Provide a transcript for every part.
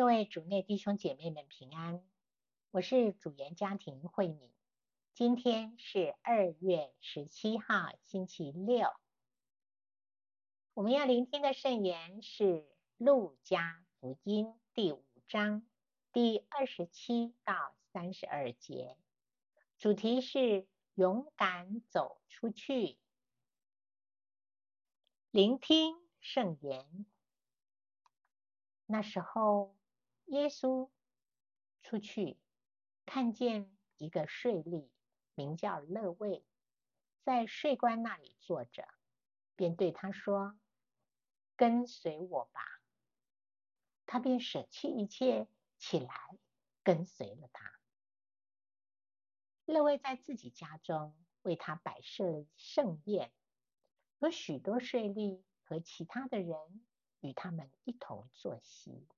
各位主内弟兄姐妹们平安，我是主言家庭慧敏。今天是二月十七号，星期六。我们要聆听的圣言是《路加福音》第五章第二十七到三十二节，主题是勇敢走出去。聆听圣言。那时候，耶稣出去，看见一个税吏，名叫勒位，在税官那里坐着，便对他说：“跟随我吧。”他便舍弃一切，起来跟随了他。勒位在自己家中为他摆设盛宴，有许多税吏和其他的人与他们一同坐席。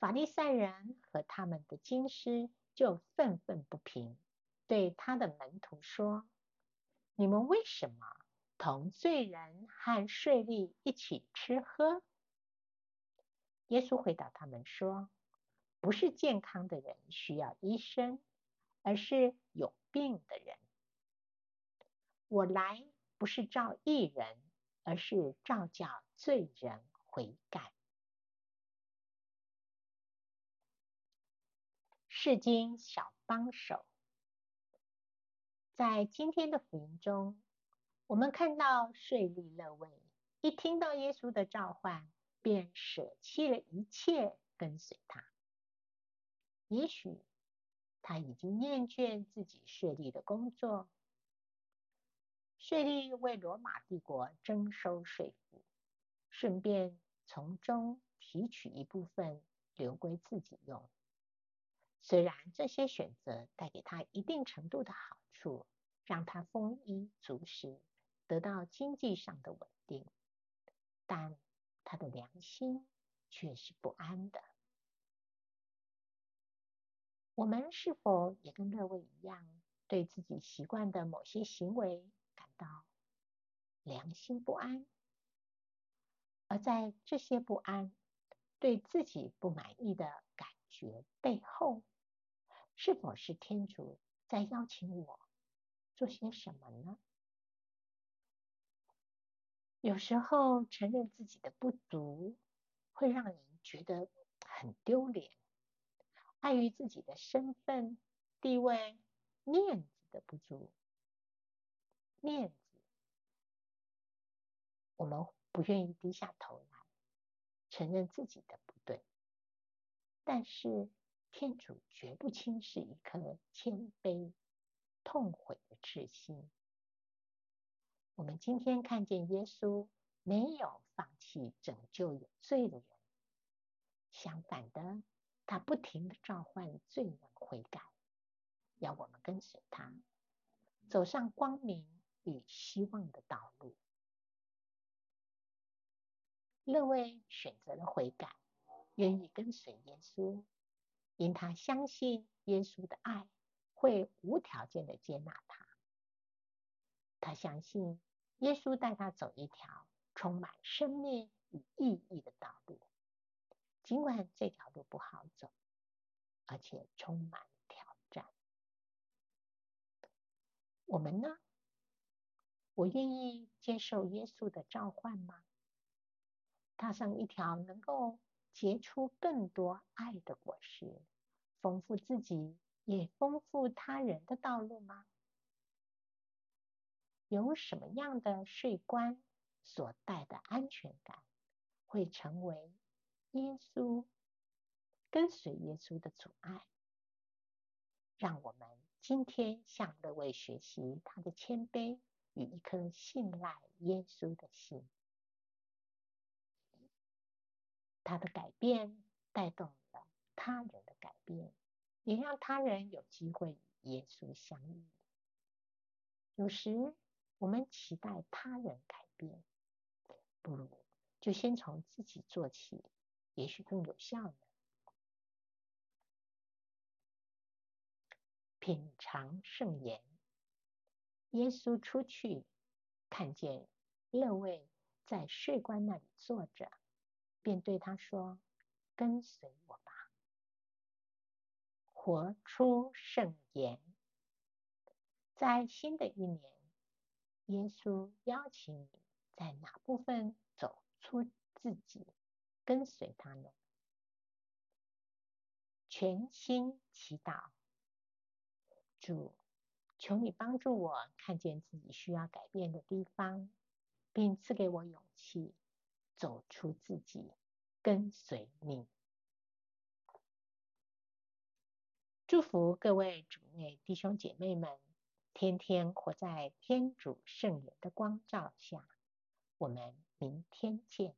法利赛人和他们的经师就愤愤不平，对他的门徒说：“你们为什么同罪人和税吏一起吃喝？”耶稣回答他们说：“不是健康的人需要医生，而是有病的人。我来不是召义人，而是召叫罪人悔改。”世经小帮手，在今天的福音中，我们看到税吏勒位一听到耶稣的召唤，便舍弃了一切跟随他。也许他已经厌倦自己税吏的工作。税吏为罗马帝国征收税赋，顺便从中提取一部分留归自己用。虽然这些选择带给他一定程度的好处，让他丰衣足食，得到经济上的稳定，但他的良心却是不安的。我们是否也跟勒位一样，对自己习惯的某些行为感到良心不安？而在这些不安、对自己不满意的感觉背后，是否是天主在邀请我做些什么呢？有时候承认自己的不足，会让人觉得很丢脸，碍于自己的身份、地位、面子的不足，面子，我们不愿意低下头来承认自己的不对，但是。天主绝不轻视一颗谦卑、痛悔的赤心。我们今天看见耶稣没有放弃拯救有罪的人，相反的，他不停地召唤罪人悔改，要我们跟随他，走上光明与希望的道路。勒位选择了悔改，愿意跟随耶稣。因他相信耶稣的爱会无条件的接纳他，他相信耶稣带他走一条充满生命与意义的道路，尽管这条路不好走，而且充满挑战。我们呢？我愿意接受耶稣的召唤吗？踏上一条能够结出更多爱的果实，丰富自己也丰富他人的道路吗？有什么样的税关所带的安全感，会成为耶稣跟随耶稣的阻碍？让我们今天向各位学习他的谦卑与一颗信赖耶稣的心。他的改变带动了他人的改变，也让他人有机会与耶稣相遇。有时我们期待他人改变，不如就先从自己做起，也许更有效呢。品尝圣言，耶稣出去，看见勒位在税官那里坐着。便对他说：“跟随我吧。活出圣言。在新的一年，耶稣邀请你在哪部分走出自己，跟随他呢？全心祈祷，主，求你帮助我看见自己需要改变的地方，并赐给我勇气，走出自己，跟随你。祝福各位主内弟兄姐妹们，天天活在天主圣言的光照下。我们明天见。